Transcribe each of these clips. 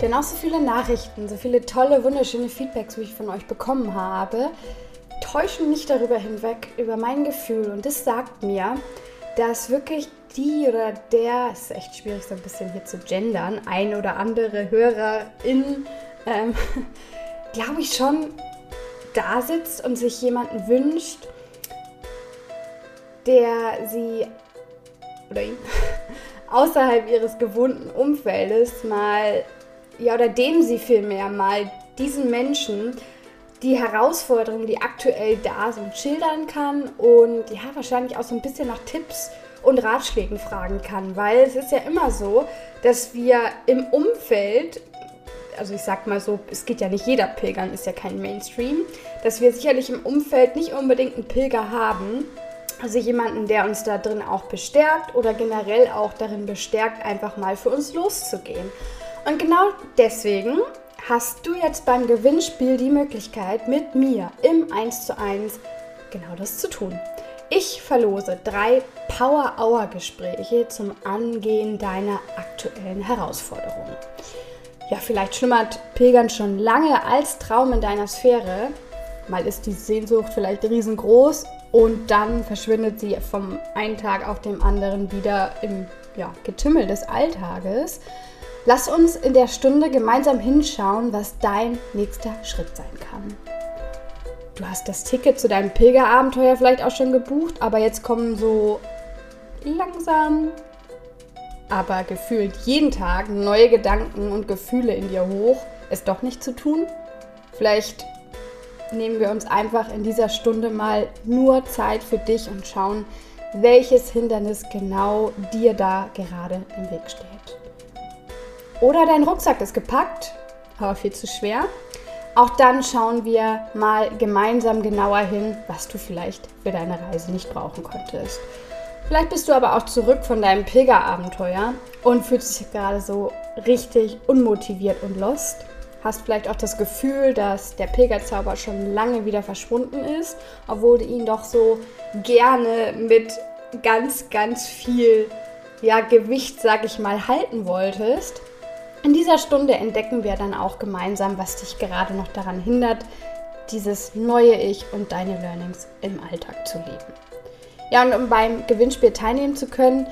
Denn auch so viele Nachrichten, so viele tolle, wunderschöne Feedbacks, wie ich von euch bekommen habe, täuschen nicht darüber hinweg, über mein Gefühl. Und das sagt mir, dass wirklich die oder der, es ist echt schwierig so ein bisschen hier zu gendern, ein oder andere Hörerin, ähm, glaube ich schon da sitzt und sich jemanden wünscht, der sie oder ihn außerhalb ihres gewohnten Umfeldes mal ja, oder dem sie vielmehr mal diesen Menschen die Herausforderungen, die aktuell da sind, schildern kann und ja, wahrscheinlich auch so ein bisschen nach Tipps und Ratschlägen fragen kann, weil es ist ja immer so, dass wir im Umfeld, also ich sag mal so, es geht ja nicht jeder Pilgern, ist ja kein Mainstream, dass wir sicherlich im Umfeld nicht unbedingt einen Pilger haben, also jemanden, der uns da drin auch bestärkt oder generell auch darin bestärkt, einfach mal für uns loszugehen. Und genau deswegen hast du jetzt beim Gewinnspiel die Möglichkeit, mit mir im 1 zu 1 genau das zu tun. Ich verlose drei Power-Hour-Gespräche zum Angehen deiner aktuellen Herausforderungen. Ja, vielleicht schlummert Pilgern schon lange als Traum in deiner Sphäre. Mal ist die Sehnsucht vielleicht riesengroß und dann verschwindet sie vom einen Tag auf den anderen wieder im ja, Getümmel des Alltages. Lass uns in der Stunde gemeinsam hinschauen, was dein nächster Schritt sein kann. Du hast das Ticket zu deinem Pilgerabenteuer vielleicht auch schon gebucht, aber jetzt kommen so langsam, aber gefühlt jeden Tag neue Gedanken und Gefühle in dir hoch, es doch nicht zu tun. Vielleicht nehmen wir uns einfach in dieser Stunde mal nur Zeit für dich und schauen, welches Hindernis genau dir da gerade im Weg steht. Oder dein Rucksack ist gepackt, aber viel zu schwer. Auch dann schauen wir mal gemeinsam genauer hin, was du vielleicht für deine Reise nicht brauchen konntest. Vielleicht bist du aber auch zurück von deinem Pilgerabenteuer und fühlst dich gerade so richtig unmotiviert und lost. Hast vielleicht auch das Gefühl, dass der Pilgerzauber schon lange wieder verschwunden ist, obwohl du ihn doch so gerne mit ganz, ganz viel ja, Gewicht, sag ich mal, halten wolltest. In dieser Stunde entdecken wir dann auch gemeinsam, was dich gerade noch daran hindert, dieses neue Ich und deine Learnings im Alltag zu leben. Ja, und um beim Gewinnspiel teilnehmen zu können,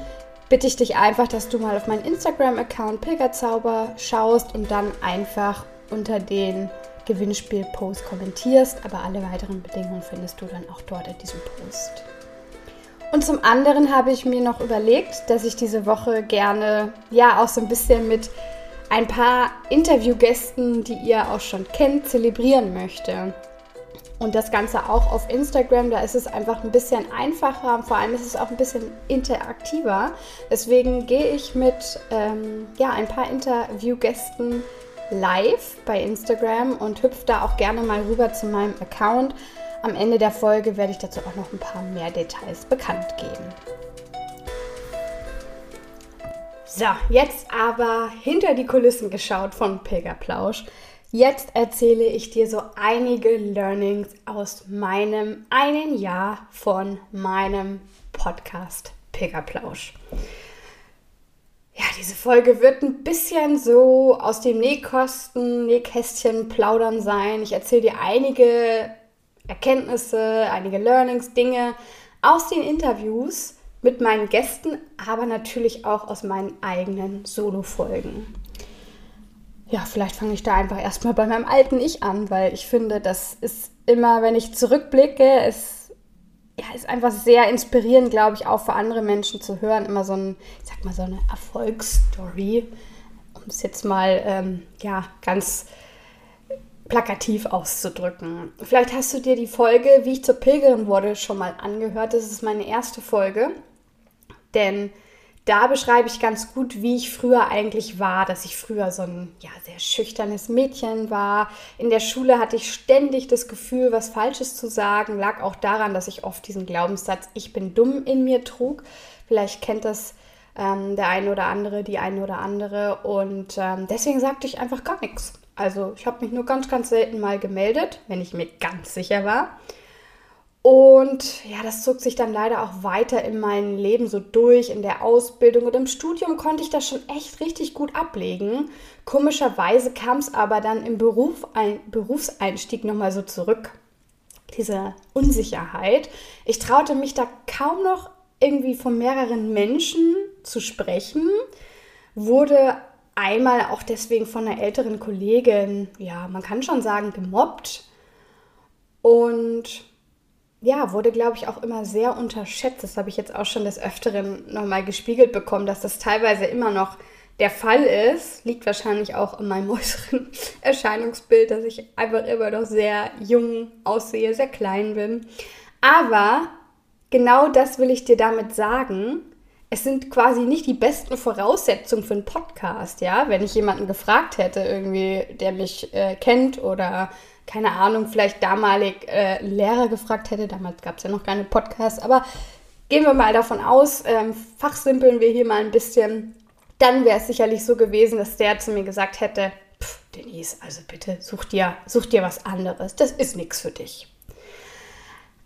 bitte ich dich einfach, dass du mal auf meinen Instagram-Account Pilgerzauber schaust und dann einfach unter den Gewinnspiel-Post kommentierst. Aber alle weiteren Bedingungen findest du dann auch dort in diesem Post. Und zum anderen habe ich mir noch überlegt, dass ich diese Woche gerne ja auch so ein bisschen mit ein paar Interviewgästen, die ihr auch schon kennt, zelebrieren möchte. Und das Ganze auch auf Instagram, da ist es einfach ein bisschen einfacher, vor allem ist es auch ein bisschen interaktiver. Deswegen gehe ich mit ähm, ja, ein paar Interviewgästen live bei Instagram und hüpfe da auch gerne mal rüber zu meinem Account. Am Ende der Folge werde ich dazu auch noch ein paar mehr Details bekannt geben. So, jetzt aber hinter die Kulissen geschaut von Pilgerplausch. Jetzt erzähle ich dir so einige Learnings aus meinem einen Jahr von meinem Podcast Pilgerplausch. Ja, diese Folge wird ein bisschen so aus dem Nähkosten, Nähkästchen plaudern sein. Ich erzähle dir einige Erkenntnisse, einige Learnings, Dinge aus den Interviews mit meinen Gästen, aber natürlich auch aus meinen eigenen Solo-Folgen. Ja, vielleicht fange ich da einfach erstmal bei meinem alten Ich an, weil ich finde, das ist immer, wenn ich zurückblicke, es ja, ist einfach sehr inspirierend, glaube ich, auch für andere Menschen zu hören. Immer so ein, ich sag mal, so eine Erfolgsstory, um es jetzt mal ähm, ja, ganz plakativ auszudrücken. Vielleicht hast du dir die Folge, wie ich zur Pilgerin wurde, schon mal angehört. Das ist meine erste Folge. Denn da beschreibe ich ganz gut, wie ich früher eigentlich war, dass ich früher so ein ja, sehr schüchternes Mädchen war. In der Schule hatte ich ständig das Gefühl, was Falsches zu sagen. Lag auch daran, dass ich oft diesen Glaubenssatz, ich bin dumm in mir trug. Vielleicht kennt das ähm, der eine oder andere, die eine oder andere. Und ähm, deswegen sagte ich einfach gar nichts. Also ich habe mich nur ganz, ganz selten mal gemeldet, wenn ich mir ganz sicher war. Und ja, das zog sich dann leider auch weiter in meinem Leben so durch, in der Ausbildung und im Studium konnte ich das schon echt richtig gut ablegen. Komischerweise kam es aber dann im Beruf, ein, Berufseinstieg nochmal so zurück. Diese Unsicherheit. Ich traute mich da kaum noch irgendwie von mehreren Menschen zu sprechen, wurde einmal auch deswegen von einer älteren Kollegin, ja, man kann schon sagen, gemobbt. Und ja, wurde, glaube ich, auch immer sehr unterschätzt. Das habe ich jetzt auch schon des Öfteren nochmal gespiegelt bekommen, dass das teilweise immer noch der Fall ist. Liegt wahrscheinlich auch in meinem äußeren Erscheinungsbild, dass ich einfach immer noch sehr jung aussehe, sehr klein bin. Aber genau das will ich dir damit sagen. Es sind quasi nicht die besten Voraussetzungen für einen Podcast, ja. Wenn ich jemanden gefragt hätte, irgendwie, der mich äh, kennt oder keine Ahnung, vielleicht damalig äh, Lehrer gefragt hätte. Damals gab es ja noch keine Podcasts, aber gehen wir mal davon aus, ähm, fachsimpeln wir hier mal ein bisschen. Dann wäre es sicherlich so gewesen, dass der zu mir gesagt hätte, Pff, Denise, also bitte such dir, such dir was anderes. Das ist nichts für dich.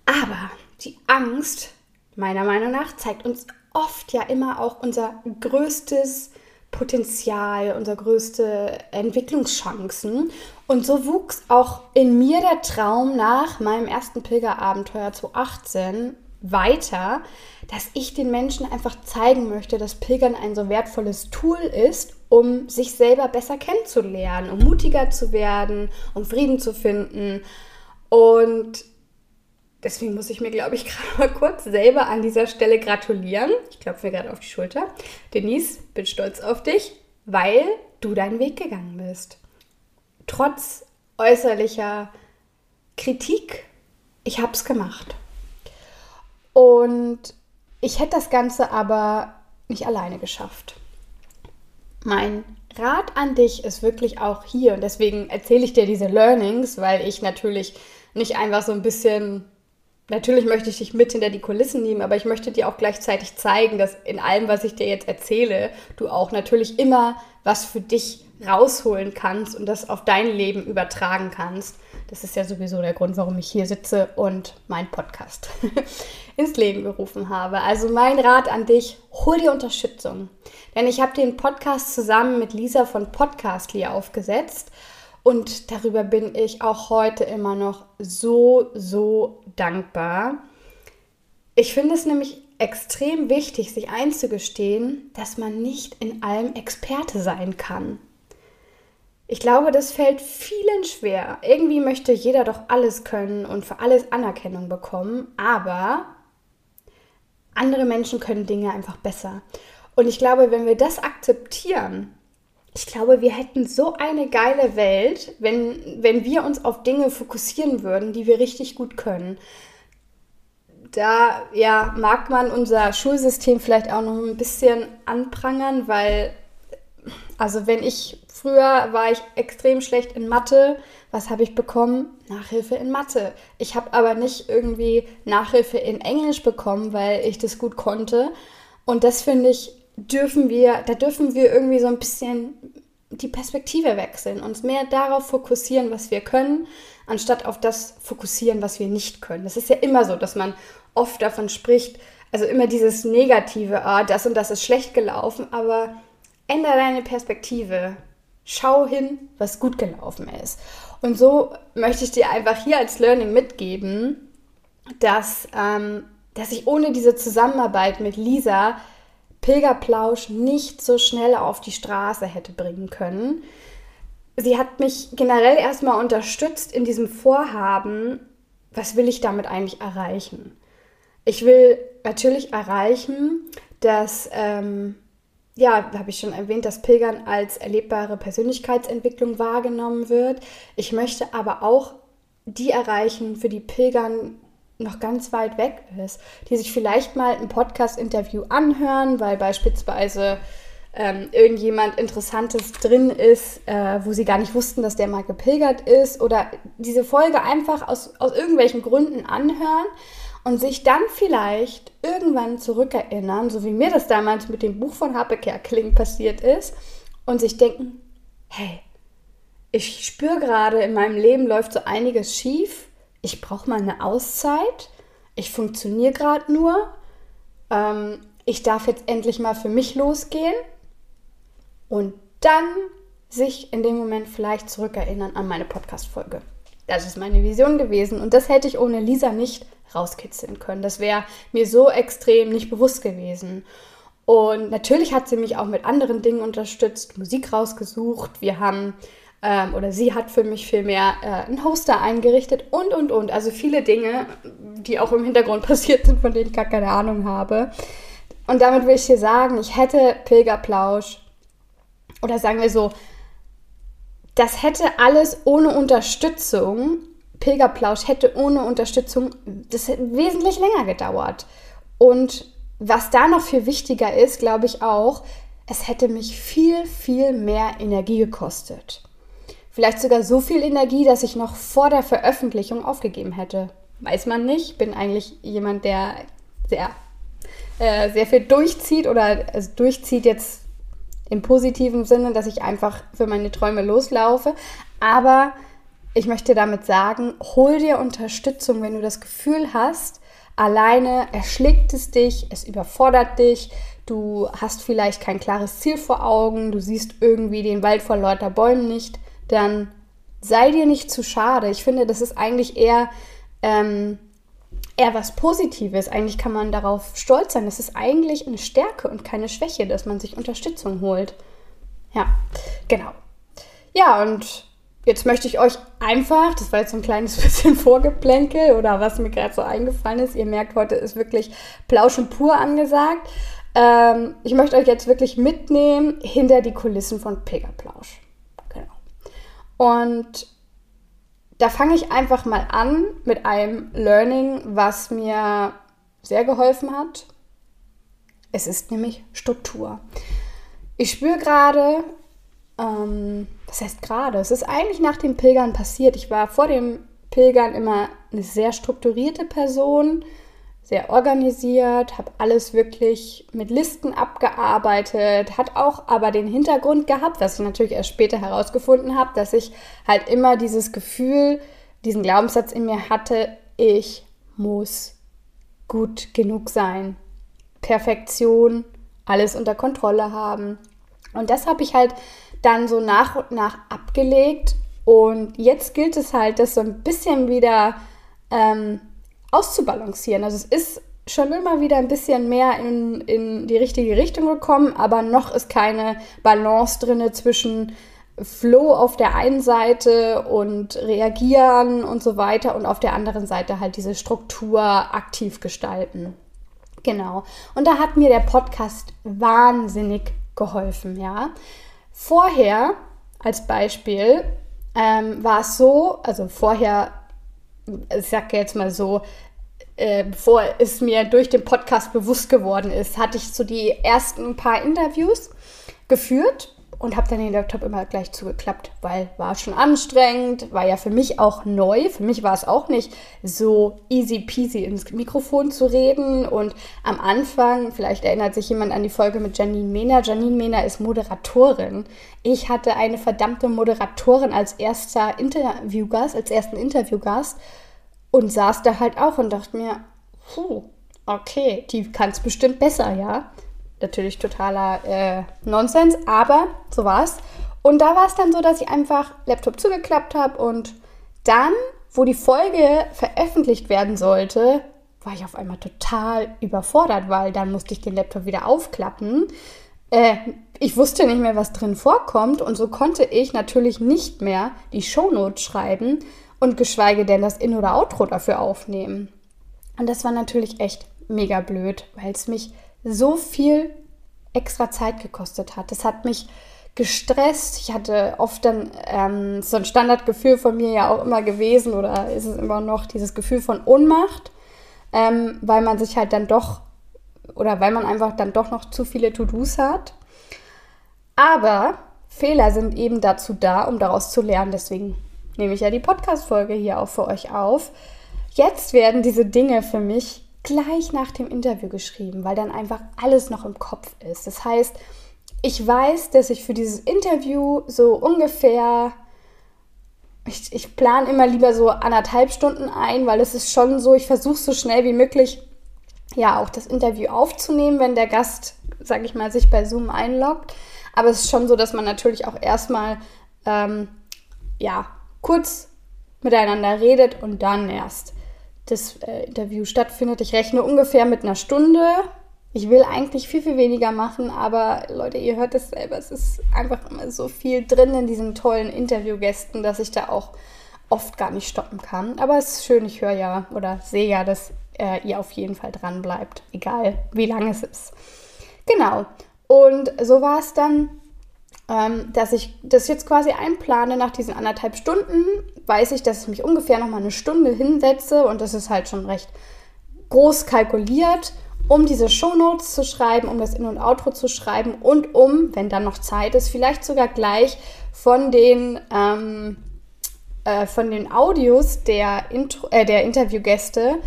Aber die Angst, meiner Meinung nach, zeigt uns oft ja immer auch unser größtes Potenzial, unsere größte Entwicklungschancen. Und so wuchs auch in mir der Traum nach meinem ersten Pilgerabenteuer 2018 weiter, dass ich den Menschen einfach zeigen möchte, dass Pilgern ein so wertvolles Tool ist, um sich selber besser kennenzulernen, um mutiger zu werden, um Frieden zu finden. Und deswegen muss ich mir, glaube ich, gerade mal kurz selber an dieser Stelle gratulieren. Ich klopfe mir gerade auf die Schulter. Denise, bin stolz auf dich, weil du deinen Weg gegangen bist. Trotz äußerlicher Kritik, ich habe es gemacht. Und ich hätte das Ganze aber nicht alleine geschafft. Mein Rat an dich ist wirklich auch hier, und deswegen erzähle ich dir diese Learnings, weil ich natürlich nicht einfach so ein bisschen natürlich möchte ich dich mit hinter die Kulissen nehmen, aber ich möchte dir auch gleichzeitig zeigen, dass in allem, was ich dir jetzt erzähle, du auch natürlich immer was für dich rausholen kannst und das auf dein Leben übertragen kannst. Das ist ja sowieso der Grund, warum ich hier sitze und meinen Podcast ins Leben gerufen habe. Also mein Rat an dich, hol dir Unterstützung. Denn ich habe den Podcast zusammen mit Lisa von Podcastly aufgesetzt und darüber bin ich auch heute immer noch so, so dankbar. Ich finde es nämlich extrem wichtig, sich einzugestehen, dass man nicht in allem Experte sein kann. Ich glaube, das fällt vielen schwer. Irgendwie möchte jeder doch alles können und für alles Anerkennung bekommen, aber andere Menschen können Dinge einfach besser. Und ich glaube, wenn wir das akzeptieren, ich glaube, wir hätten so eine geile Welt, wenn, wenn wir uns auf Dinge fokussieren würden, die wir richtig gut können. Da ja, mag man unser Schulsystem vielleicht auch noch ein bisschen anprangern, weil, also wenn ich früher war ich extrem schlecht in Mathe, was habe ich bekommen? Nachhilfe in Mathe. Ich habe aber nicht irgendwie Nachhilfe in Englisch bekommen, weil ich das gut konnte. Und das finde ich dürfen wir, da dürfen wir irgendwie so ein bisschen die Perspektive wechseln, uns mehr darauf fokussieren, was wir können, anstatt auf das fokussieren, was wir nicht können. Das ist ja immer so, dass man oft davon spricht, also immer dieses Negative, ah, das und das ist schlecht gelaufen, aber ändere deine Perspektive. Schau hin, was gut gelaufen ist. Und so möchte ich dir einfach hier als Learning mitgeben, dass, ähm, dass ich ohne diese Zusammenarbeit mit Lisa Pilgerplausch nicht so schnell auf die Straße hätte bringen können. Sie hat mich generell erstmal unterstützt in diesem Vorhaben, was will ich damit eigentlich erreichen? Ich will natürlich erreichen, dass, ähm, ja, habe ich schon erwähnt, dass Pilgern als erlebbare Persönlichkeitsentwicklung wahrgenommen wird. Ich möchte aber auch die erreichen, für die Pilgern noch ganz weit weg ist, die sich vielleicht mal ein Podcast-Interview anhören, weil beispielsweise ähm, irgendjemand Interessantes drin ist, äh, wo sie gar nicht wussten, dass der mal gepilgert ist oder diese Folge einfach aus, aus irgendwelchen Gründen anhören und sich dann vielleicht irgendwann zurückerinnern, so wie mir das damals mit dem Buch von Happe Kerkeling passiert ist und sich denken, hey, ich spüre gerade in meinem Leben läuft so einiges schief, ich brauche mal eine Auszeit, ich funktioniere gerade nur, ähm, ich darf jetzt endlich mal für mich losgehen und dann sich in dem Moment vielleicht zurückerinnern an meine Podcast-Folge. Das ist meine Vision gewesen und das hätte ich ohne Lisa nicht rauskitzeln können. Das wäre mir so extrem nicht bewusst gewesen. Und natürlich hat sie mich auch mit anderen Dingen unterstützt, Musik rausgesucht. Wir haben, ähm, oder sie hat für mich vielmehr äh, einen Hoster eingerichtet und, und, und. Also viele Dinge, die auch im Hintergrund passiert sind, von denen ich gar keine Ahnung habe. Und damit will ich dir sagen, ich hätte Pilgerplausch oder sagen wir so, das hätte alles ohne Unterstützung, Pilgerplausch hätte ohne Unterstützung, das hätte wesentlich länger gedauert. Und was da noch viel wichtiger ist, glaube ich auch, es hätte mich viel, viel mehr Energie gekostet. Vielleicht sogar so viel Energie, dass ich noch vor der Veröffentlichung aufgegeben hätte. Weiß man nicht. Bin eigentlich jemand, der sehr, äh, sehr viel durchzieht oder also durchzieht jetzt im positiven Sinne, dass ich einfach für meine Träume loslaufe. Aber ich möchte damit sagen, hol dir Unterstützung, wenn du das Gefühl hast, alleine erschlägt es dich, es überfordert dich, du hast vielleicht kein klares Ziel vor Augen, du siehst irgendwie den Wald vor lauter Bäumen nicht, dann sei dir nicht zu schade. Ich finde, das ist eigentlich eher ähm, eher was Positives. Eigentlich kann man darauf stolz sein. Das ist eigentlich eine Stärke und keine Schwäche, dass man sich Unterstützung holt. Ja, genau. Ja, und jetzt möchte ich euch einfach, das war jetzt so ein kleines bisschen Vorgeplänkel oder was mir gerade so eingefallen ist. Ihr merkt, heute ist wirklich Plauschen pur angesagt. Ähm, ich möchte euch jetzt wirklich mitnehmen hinter die Kulissen von Pegaplausch. Und da fange ich einfach mal an mit einem Learning, was mir sehr geholfen hat. Es ist nämlich Struktur. Ich spüre gerade, ähm, was heißt gerade? Es ist eigentlich nach dem Pilgern passiert. Ich war vor dem Pilgern immer eine sehr strukturierte Person, sehr organisiert, habe alles wirklich mit Listen abgearbeitet, hat auch aber den Hintergrund gehabt, was ich natürlich erst später herausgefunden habe, dass ich halt immer dieses Gefühl, diesen Glaubenssatz in mir hatte, ich muss gut genug sein. Perfektion, alles unter Kontrolle haben. Und das habe ich halt dann so nach und nach abgelegt. Und jetzt gilt es halt, das so ein bisschen wieder ähm, auszubalancieren. Also es ist schon immer wieder ein bisschen mehr in, in die richtige Richtung gekommen, aber noch ist keine Balance drin zwischen Flow auf der einen Seite und reagieren und so weiter und auf der anderen Seite halt diese Struktur aktiv gestalten. Genau. Und da hat mir der Podcast wahnsinnig geholfen, ja. Vorher, als Beispiel, ähm, war es so, also vorher ich sage jetzt mal so, äh, bevor es mir durch den Podcast bewusst geworden ist, hatte ich so die ersten paar Interviews geführt und habe dann den Laptop immer gleich zugeklappt, weil war schon anstrengend, war ja für mich auch neu. Für mich war es auch nicht so easy peasy ins Mikrofon zu reden. Und am Anfang, vielleicht erinnert sich jemand an die Folge mit Janine Mehner. Janine Mehner ist Moderatorin. Ich hatte eine verdammte Moderatorin als erster Interviewgast, als ersten Interviewgast und saß da halt auch und dachte mir, puh, okay, die kann es bestimmt besser, ja natürlich totaler äh, Nonsens, aber so war es. Und da war es dann so, dass ich einfach Laptop zugeklappt habe und dann, wo die Folge veröffentlicht werden sollte, war ich auf einmal total überfordert, weil dann musste ich den Laptop wieder aufklappen. Äh, ich wusste nicht mehr, was drin vorkommt und so konnte ich natürlich nicht mehr die Shownotes schreiben und geschweige denn das In- oder Outro dafür aufnehmen. Und das war natürlich echt mega blöd, weil es mich so viel extra Zeit gekostet hat. Das hat mich gestresst. Ich hatte oft dann ähm, so ein Standardgefühl von mir ja auch immer gewesen oder ist es immer noch dieses Gefühl von Ohnmacht. ähm, weil man sich halt dann doch oder weil man einfach dann doch noch zu viele To-Dos hat. Aber Fehler sind eben dazu da, um daraus zu lernen. Deswegen nehme ich ja die Podcast-Folge hier auch für euch auf. Jetzt werden diese Dinge für mich gleich nach dem Interview geschrieben, weil dann einfach alles noch im Kopf ist. Das heißt, ich weiß, dass ich für dieses Interview so ungefähr, ich, ich plane immer lieber so anderthalb Stunden ein, weil es ist schon so, ich versuche so schnell wie möglich ja auch das Interview aufzunehmen, wenn der Gast, sage ich mal, sich bei Zoom einloggt. Aber es ist schon so, dass man natürlich auch erstmal ähm, ja kurz miteinander redet und dann erst das äh, Interview stattfindet. Ich rechne ungefähr mit einer Stunde. Ich will eigentlich viel, viel weniger machen, aber Leute, ihr hört es selber, es ist einfach immer so viel drin in diesen tollen Interviewgästen, dass ich da auch oft gar nicht stoppen kann. Aber es ist schön, ich höre ja oder sehe ja, dass äh, ihr auf jeden Fall dran bleibt, egal wie lang es ist. Genau. Und so war es dann dass ich das jetzt quasi einplane nach diesen anderthalb Stunden, weiß ich, dass ich mich ungefähr noch mal eine Stunde hinsetze und das ist halt schon recht groß kalkuliert, um diese Shownotes zu schreiben, um das In- und Outro zu schreiben und um, wenn dann noch Zeit ist, vielleicht sogar gleich von den, ähm, äh, von den Audios der, Intro, äh, der Interviewgäste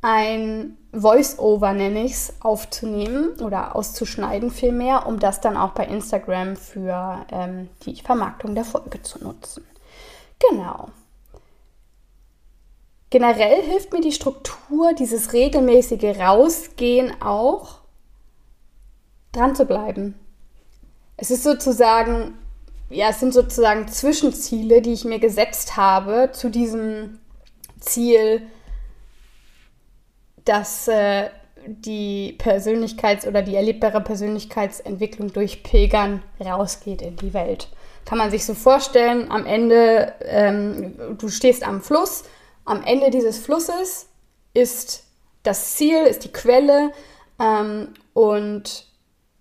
ein Voice-Over, nenne ich es, aufzunehmen oder auszuschneiden vielmehr, um das dann auch bei Instagram für ähm, die Vermarktung der Folge zu nutzen. Genau. Generell hilft mir die Struktur, dieses regelmäßige Rausgehen auch, dran zu bleiben. Es ist sozusagen, ja, es sind sozusagen Zwischenziele, die ich mir gesetzt habe zu diesem Ziel, dass äh, die Persönlichkeits- oder die erlebbare Persönlichkeitsentwicklung durch Pilgern rausgeht in die Welt. Kann man sich so vorstellen, am Ende, ähm, du stehst am Fluss, am Ende dieses Flusses ist das Ziel, ist die Quelle ähm, und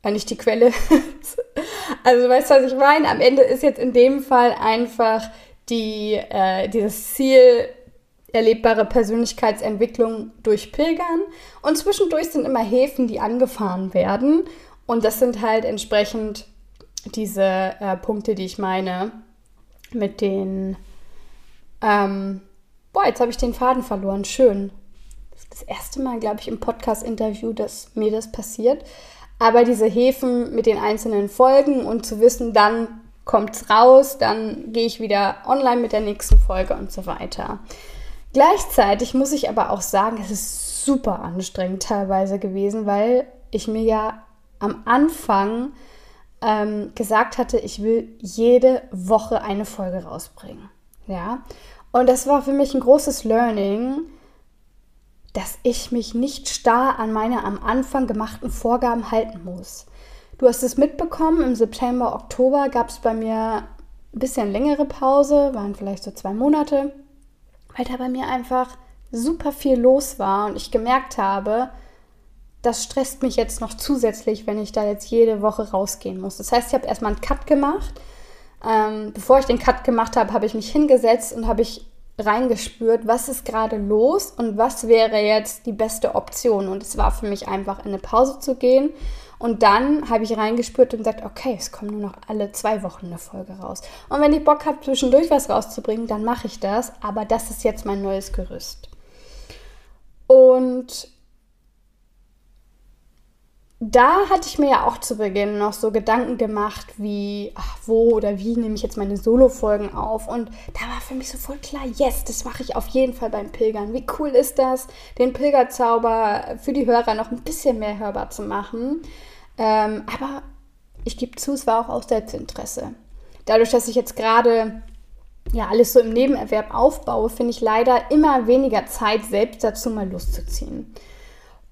äh, nicht die Quelle. also weißt du, was ich meine? Am Ende ist jetzt in dem Fall einfach die, äh, dieses Ziel erlebbare Persönlichkeitsentwicklung durch Pilgern. Und zwischendurch sind immer Häfen, die angefahren werden. Und das sind halt entsprechend diese äh, Punkte, die ich meine mit den... Ähm, boah, jetzt habe ich den Faden verloren. Schön. Das ist das erste Mal, glaube ich, im Podcast-Interview, dass mir das passiert. Aber diese Häfen mit den einzelnen Folgen und zu wissen, dann kommt es raus, dann gehe ich wieder online mit der nächsten Folge und so weiter. Gleichzeitig muss ich aber auch sagen, es ist super anstrengend teilweise gewesen, weil ich mir ja am Anfang ähm, gesagt hatte, ich will jede Woche eine Folge rausbringen. Ja, und das war für mich ein großes Learning, dass ich mich nicht starr an meine am Anfang gemachten Vorgaben halten muss. Du hast es mitbekommen, im September, Oktober gab es bei mir ein bisschen längere Pause, waren vielleicht so zwei Monate weil da bei mir einfach super viel los war und ich gemerkt habe, das stresst mich jetzt noch zusätzlich, wenn ich da jetzt jede Woche rausgehen muss. Das heißt, ich habe erstmal einen Cut gemacht. Ähm, bevor ich den Cut gemacht habe, habe ich mich hingesetzt und habe ich reingespürt, was ist gerade los und was wäre jetzt die beste Option. Und es war für mich einfach in eine Pause zu gehen und dann habe ich reingespürt und gesagt, okay, es kommt nur noch alle zwei Wochen eine Folge raus. Und wenn ich Bock habe, zwischendurch was rauszubringen, dann mache ich das. Aber das ist jetzt mein neues Gerüst. Und da hatte ich mir ja auch zu Beginn noch so Gedanken gemacht, wie, ach, wo oder wie nehme ich jetzt meine Solo-Folgen auf. Und da war für mich sofort klar, yes, das mache ich auf jeden Fall beim Pilgern. Wie cool ist das, den Pilgerzauber für die Hörer noch ein bisschen mehr hörbar zu machen. Ähm, aber ich gebe zu, es war auch aus Selbstinteresse. Dadurch, dass ich jetzt gerade ja alles so im Nebenerwerb aufbaue, finde ich leider immer weniger Zeit, selbst dazu mal loszuziehen.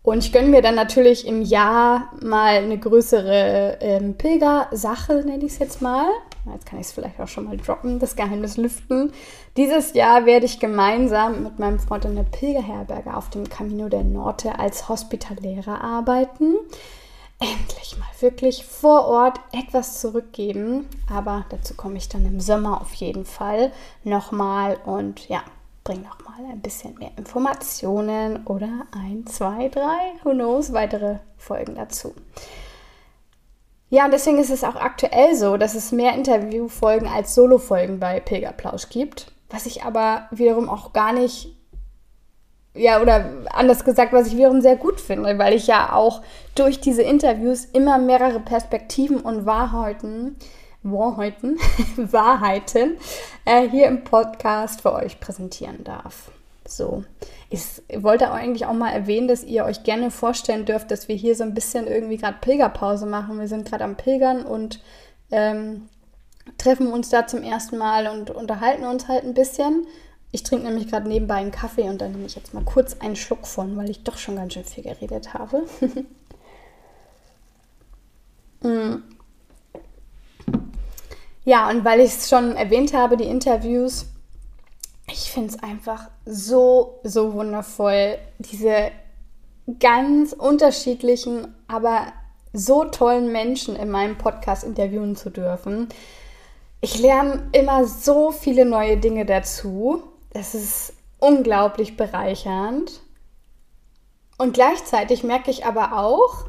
Und ich gönne mir dann natürlich im Jahr mal eine größere ähm, Pilgersache, nenne ich es jetzt mal. Jetzt kann ich es vielleicht auch schon mal droppen, das Geheimnis lüften. Dieses Jahr werde ich gemeinsam mit meinem Freund in der Pilgerherberge auf dem Camino del Norte als Hospitaläre arbeiten endlich mal wirklich vor Ort etwas zurückgeben. Aber dazu komme ich dann im Sommer auf jeden Fall nochmal. Und ja, bringe noch mal ein bisschen mehr Informationen oder ein, zwei, drei, who knows, weitere Folgen dazu. Ja, und deswegen ist es auch aktuell so, dass es mehr Interviewfolgen als Solofolgen bei Pilgerplausch gibt, was ich aber wiederum auch gar nicht, ja, oder anders gesagt, was ich wiederum sehr gut finde, weil ich ja auch durch diese Interviews immer mehrere Perspektiven und Wahrheiten, Wahrheiten, Wahrheiten äh, hier im Podcast für euch präsentieren darf. So, ich wollte eigentlich auch mal erwähnen, dass ihr euch gerne vorstellen dürft, dass wir hier so ein bisschen irgendwie gerade Pilgerpause machen. Wir sind gerade am Pilgern und ähm, treffen uns da zum ersten Mal und unterhalten uns halt ein bisschen. Ich trinke nämlich gerade nebenbei einen Kaffee und dann nehme ich jetzt mal kurz einen Schluck von, weil ich doch schon ganz schön viel geredet habe. mm. Ja, und weil ich es schon erwähnt habe, die Interviews, ich finde es einfach so, so wundervoll, diese ganz unterschiedlichen, aber so tollen Menschen in meinem Podcast interviewen zu dürfen. Ich lerne immer so viele neue Dinge dazu. Das ist unglaublich bereichernd. Und gleichzeitig merke ich aber auch,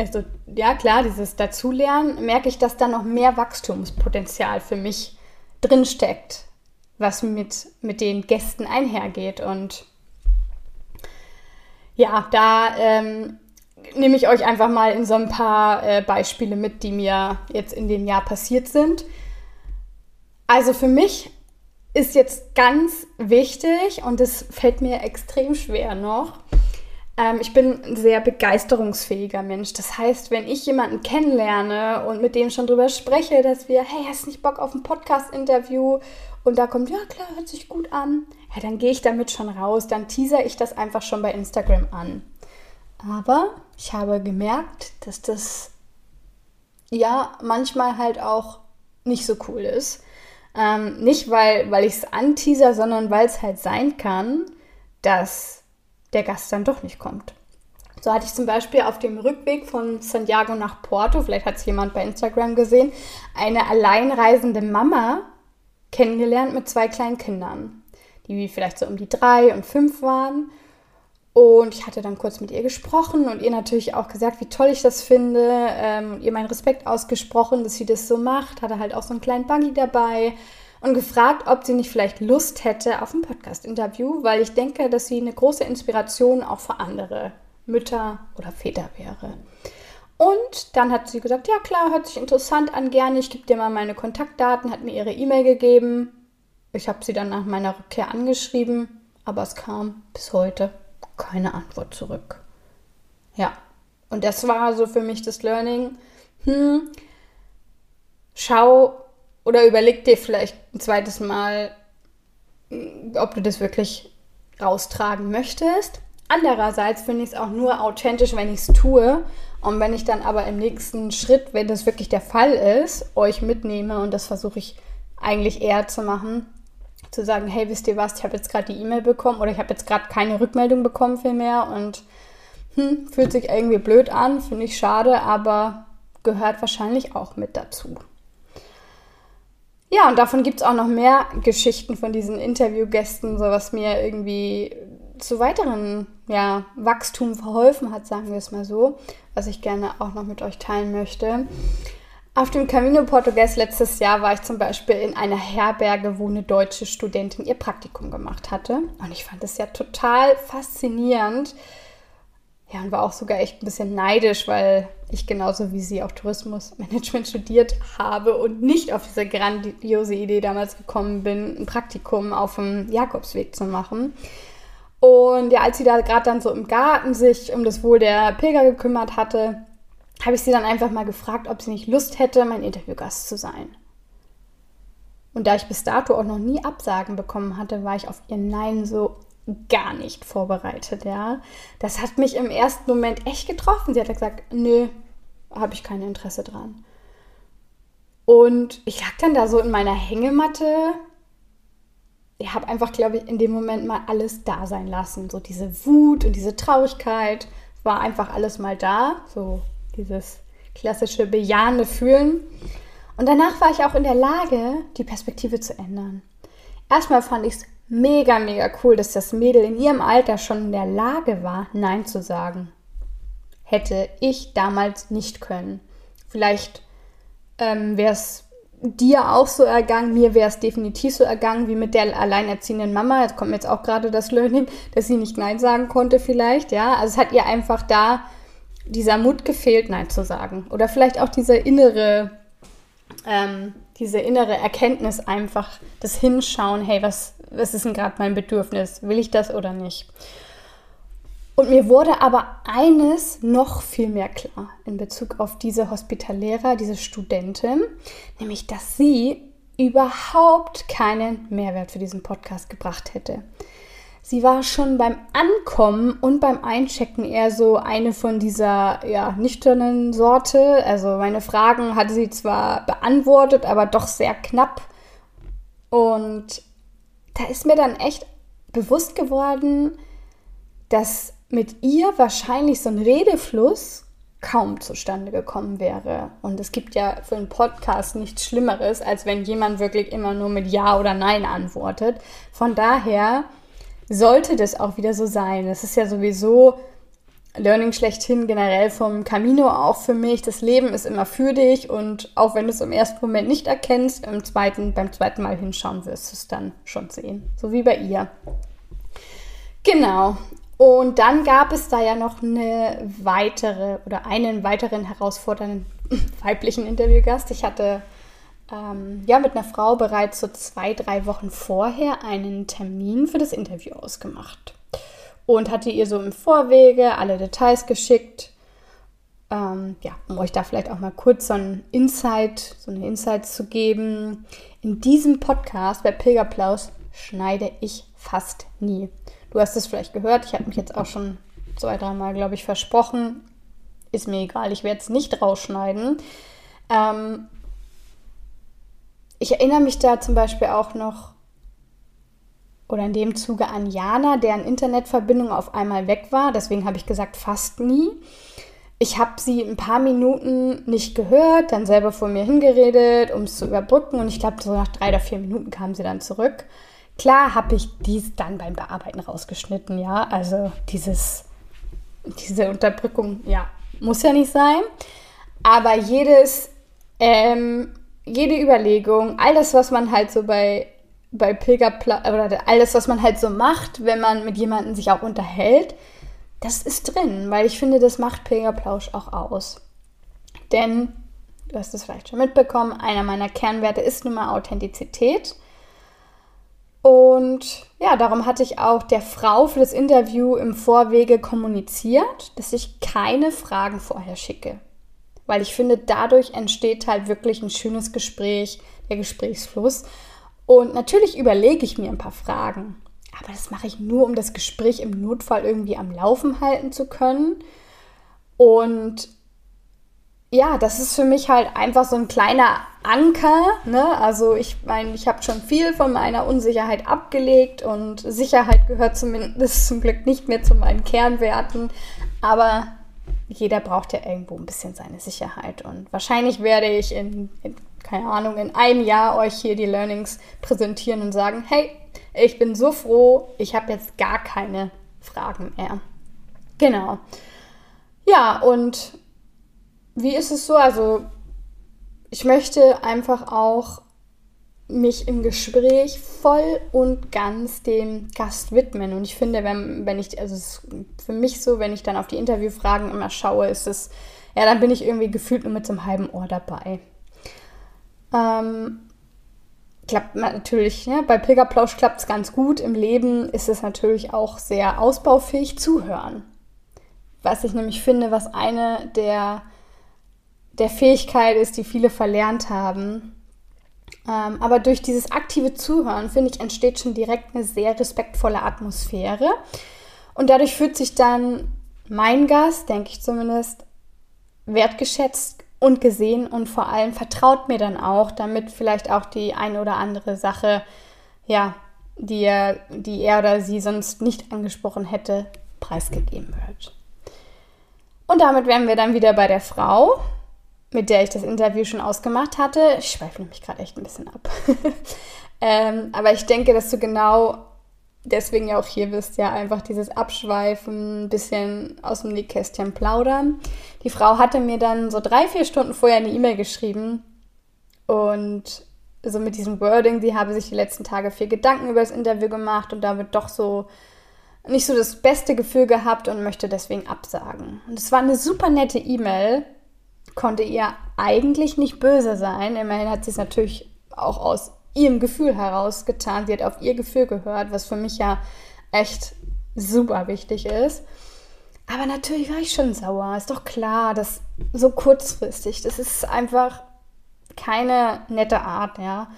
also ja klar, dieses Dazulernen, merke ich, dass da noch mehr Wachstumspotenzial für mich drinsteckt was mit, mit den Gästen einhergeht. Und ja, da ähm, nehme ich euch einfach mal in so ein paar äh, Beispiele mit, die mir jetzt in dem Jahr passiert sind. Also für mich ist jetzt ganz wichtig und es fällt mir extrem schwer noch. Ähm, ich bin ein sehr begeisterungsfähiger Mensch. Das heißt, wenn ich jemanden kennenlerne und mit dem schon drüber spreche, dass wir, hey, hast du nicht Bock auf ein Podcast-Interview und da kommt, ja klar, hört sich gut an, ja, dann gehe ich damit schon raus, dann teaser ich das einfach schon bei Instagram an. Aber ich habe gemerkt, dass das ja manchmal halt auch nicht so cool ist. Ähm, nicht, weil, weil ich es anteaser, sondern weil es halt sein kann, dass der Gast dann doch nicht kommt. So hatte ich zum Beispiel auf dem Rückweg von Santiago nach Porto, vielleicht hat es jemand bei Instagram gesehen, eine alleinreisende Mama, kennengelernt mit zwei kleinen Kindern, die vielleicht so um die drei und fünf waren. Und ich hatte dann kurz mit ihr gesprochen und ihr natürlich auch gesagt, wie toll ich das finde. Ähm, ihr meinen Respekt ausgesprochen, dass sie das so macht. Hatte halt auch so einen kleinen Buggy dabei und gefragt, ob sie nicht vielleicht Lust hätte auf ein Podcast-Interview, weil ich denke, dass sie eine große Inspiration auch für andere Mütter oder Väter wäre. Und dann hat sie gesagt, ja klar, hört sich interessant an, gerne, ich gebe dir mal meine Kontaktdaten, hat mir ihre E-Mail gegeben. Ich habe sie dann nach meiner Rückkehr angeschrieben, aber es kam bis heute keine Antwort zurück. Ja, und das war so für mich das Learning. Hm, schau oder überleg dir vielleicht ein zweites Mal, ob du das wirklich raustragen möchtest. Andererseits finde ich es auch nur authentisch, wenn ich es tue und wenn ich dann aber im nächsten Schritt, wenn das wirklich der Fall ist, euch mitnehme und das versuche ich eigentlich eher zu machen, zu sagen, hey, wisst ihr was, ich habe jetzt gerade die E-Mail bekommen oder ich habe jetzt gerade keine Rückmeldung bekommen viel mehr und hm, fühlt sich irgendwie blöd an, finde ich schade, aber gehört wahrscheinlich auch mit dazu. Ja, und davon gibt es auch noch mehr Geschichten von diesen Interviewgästen, so was mir irgendwie zu weiteren ja, Wachstum verholfen hat, sagen wir es mal so, was ich gerne auch noch mit euch teilen möchte. Auf dem Camino Portugues letztes Jahr war ich zum Beispiel in einer Herberge, wo eine deutsche Studentin ihr Praktikum gemacht hatte. Und ich fand es ja total faszinierend. Ja, und war auch sogar echt ein bisschen neidisch, weil ich genauso wie sie auch Tourismusmanagement studiert habe und nicht auf diese grandiose Idee damals gekommen bin, ein Praktikum auf dem Jakobsweg zu machen. Und ja, als sie da gerade dann so im Garten sich um das Wohl der Pilger gekümmert hatte, habe ich sie dann einfach mal gefragt, ob sie nicht Lust hätte, mein Interviewgast zu sein. Und da ich bis dato auch noch nie Absagen bekommen hatte, war ich auf ihr Nein so gar nicht vorbereitet, ja. Das hat mich im ersten Moment echt getroffen. Sie hat gesagt, nö, habe ich kein Interesse dran. Und ich lag dann da so in meiner Hängematte ich habe einfach, glaube ich, in dem Moment mal alles da sein lassen. So diese Wut und diese Traurigkeit war einfach alles mal da. So dieses klassische bejahende Fühlen. Und danach war ich auch in der Lage, die Perspektive zu ändern. Erstmal fand ich es mega, mega cool, dass das Mädel in ihrem Alter schon in der Lage war, Nein zu sagen. Hätte ich damals nicht können. Vielleicht ähm, wäre es dir auch so ergangen, mir wäre es definitiv so ergangen wie mit der alleinerziehenden Mama. Jetzt kommt jetzt auch gerade das Learning, dass sie nicht Nein sagen konnte vielleicht, ja. Also es hat ihr einfach da dieser Mut gefehlt, Nein zu sagen. Oder vielleicht auch diese innere, ähm, diese innere Erkenntnis einfach, das Hinschauen, hey, was, was ist denn gerade mein Bedürfnis? Will ich das oder nicht? Und mir wurde aber eines noch viel mehr klar in Bezug auf diese Hospitaläre, diese Studentin, nämlich dass sie überhaupt keinen Mehrwert für diesen Podcast gebracht hätte. Sie war schon beim Ankommen und beim Einchecken eher so eine von dieser ja, nüchternen Sorte. Also meine Fragen hatte sie zwar beantwortet, aber doch sehr knapp. Und da ist mir dann echt bewusst geworden, dass mit ihr wahrscheinlich so ein Redefluss kaum zustande gekommen wäre. Und es gibt ja für einen Podcast nichts Schlimmeres, als wenn jemand wirklich immer nur mit Ja oder Nein antwortet. Von daher sollte das auch wieder so sein. Es ist ja sowieso Learning schlechthin generell vom Camino auch für mich. Das Leben ist immer für dich und auch wenn du es im ersten Moment nicht erkennst, im zweiten, beim zweiten Mal hinschauen wirst du es dann schon sehen. So wie bei ihr. Genau. Und dann gab es da ja noch eine weitere oder einen weiteren herausfordernden weiblichen Interviewgast. Ich hatte ähm, ja mit einer Frau bereits so zwei, drei Wochen vorher einen Termin für das Interview ausgemacht und hatte ihr so im Vorwege alle Details geschickt. Ähm, ja, um euch da vielleicht auch mal kurz so ein Insight, so eine Insight zu geben. In diesem Podcast bei Pilgerplaus schneide ich fast nie. Du hast es vielleicht gehört, ich habe mich jetzt auch schon zwei, dreimal, glaube ich, versprochen. Ist mir egal, ich werde es nicht rausschneiden. Ähm, ich erinnere mich da zum Beispiel auch noch, oder in dem Zuge an Jana, deren Internetverbindung auf einmal weg war. Deswegen habe ich gesagt, fast nie. Ich habe sie ein paar Minuten nicht gehört, dann selber vor mir hingeredet, um es zu überbrücken. Und ich glaube, so nach drei oder vier Minuten kam sie dann zurück. Klar habe ich dies dann beim Bearbeiten rausgeschnitten, ja. Also dieses, diese Unterdrückung, ja, muss ja nicht sein. Aber jedes, ähm, jede Überlegung, all das, was man halt so bei, bei Pilgerplatz, oder alles, was man halt so macht, wenn man mit jemandem sich auch unterhält, das ist drin, weil ich finde, das macht Pilgerplausch auch aus. Denn, du hast es vielleicht schon mitbekommen, einer meiner Kernwerte ist nun mal Authentizität. Und ja, darum hatte ich auch der Frau für das Interview im Vorwege kommuniziert, dass ich keine Fragen vorher schicke. Weil ich finde, dadurch entsteht halt wirklich ein schönes Gespräch, der Gesprächsfluss. Und natürlich überlege ich mir ein paar Fragen. Aber das mache ich nur, um das Gespräch im Notfall irgendwie am Laufen halten zu können. Und ja, das ist für mich halt einfach so ein kleiner Anker. Ne? Also ich meine, ich habe schon viel von meiner Unsicherheit abgelegt und Sicherheit gehört zumindest zum Glück nicht mehr zu meinen Kernwerten. Aber jeder braucht ja irgendwo ein bisschen seine Sicherheit. Und wahrscheinlich werde ich in, in keine Ahnung, in einem Jahr euch hier die Learnings präsentieren und sagen, hey, ich bin so froh, ich habe jetzt gar keine Fragen mehr. Genau. Ja, und wie ist es so? Also ich möchte einfach auch mich im Gespräch voll und ganz dem Gast widmen. Und ich finde, wenn, wenn ich, also es ist für mich so, wenn ich dann auf die Interviewfragen immer schaue, ist es, ja, dann bin ich irgendwie gefühlt nur mit so einem halben Ohr dabei. Ähm, klappt natürlich, ne? bei Pilgerplausch klappt es ganz gut. Im Leben ist es natürlich auch sehr ausbaufähig zuhören. Was ich nämlich finde, was eine der der Fähigkeit ist, die viele verlernt haben. Ähm, aber durch dieses aktive Zuhören, finde ich, entsteht schon direkt eine sehr respektvolle Atmosphäre. Und dadurch fühlt sich dann mein Gast, denke ich zumindest, wertgeschätzt und gesehen und vor allem vertraut mir dann auch, damit vielleicht auch die eine oder andere Sache, ja, die er, die er oder sie sonst nicht angesprochen hätte, preisgegeben wird. Und damit wären wir dann wieder bei der Frau, mit der ich das Interview schon ausgemacht hatte. Ich schweife nämlich gerade echt ein bisschen ab. ähm, aber ich denke, dass du genau deswegen ja auch hier wisst, ja, einfach dieses Abschweifen, bisschen aus dem Nähkästchen plaudern. Die Frau hatte mir dann so drei, vier Stunden vorher eine E-Mail geschrieben und so mit diesem Wording, sie habe sich die letzten Tage viel Gedanken über das Interview gemacht und damit doch so nicht so das beste Gefühl gehabt und möchte deswegen absagen. Und es war eine super nette E-Mail, konnte ihr eigentlich nicht böse sein. Immerhin hat sie es natürlich auch aus ihrem Gefühl heraus getan. Sie hat auf ihr Gefühl gehört, was für mich ja echt super wichtig ist. Aber natürlich war ich schon sauer. Ist doch klar, dass so kurzfristig, das ist einfach keine nette Art, ja.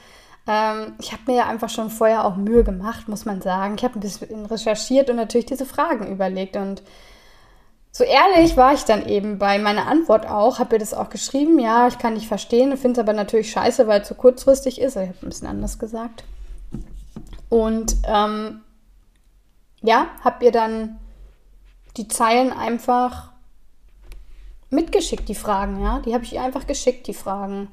Ähm, ich habe mir ja einfach schon vorher auch Mühe gemacht, muss man sagen. Ich habe ein bisschen recherchiert und natürlich diese Fragen überlegt. Und so ehrlich war ich dann eben bei meiner Antwort auch, habe ihr das auch geschrieben, ja, ich kann nicht verstehen, finde es aber natürlich scheiße, weil es so kurzfristig ist. Ich habe ein bisschen anders gesagt. Und ähm, ja, habe ihr dann die Zeilen einfach mitgeschickt, die Fragen, ja. Die habe ich ihr einfach geschickt, die Fragen.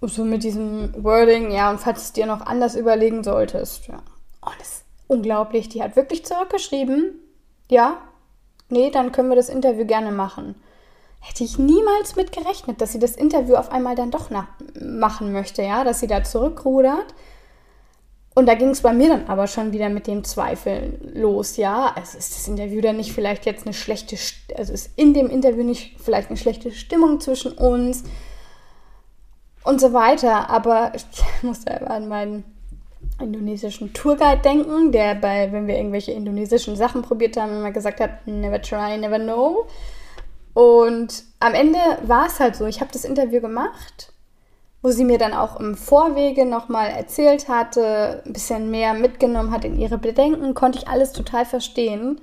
So mit diesem Wording, ja, und falls du dir noch anders überlegen solltest, ja. Oh, das ist unglaublich. Die hat wirklich zurückgeschrieben, ja, nee, dann können wir das Interview gerne machen. Hätte ich niemals mit gerechnet, dass sie das Interview auf einmal dann doch machen möchte, ja, dass sie da zurückrudert. Und da ging es bei mir dann aber schon wieder mit dem Zweifeln los, ja. Also ist das Interview dann nicht vielleicht jetzt eine schlechte, also ist in dem Interview nicht vielleicht eine schlechte Stimmung zwischen uns und so weiter. Aber ich muss da an meinen indonesischen Tourguide denken, der bei, wenn wir irgendwelche indonesischen Sachen probiert haben, immer gesagt hat, never try, never know. Und am Ende war es halt so, ich habe das Interview gemacht, wo sie mir dann auch im Vorwege nochmal erzählt hatte, ein bisschen mehr mitgenommen hat in ihre Bedenken, konnte ich alles total verstehen.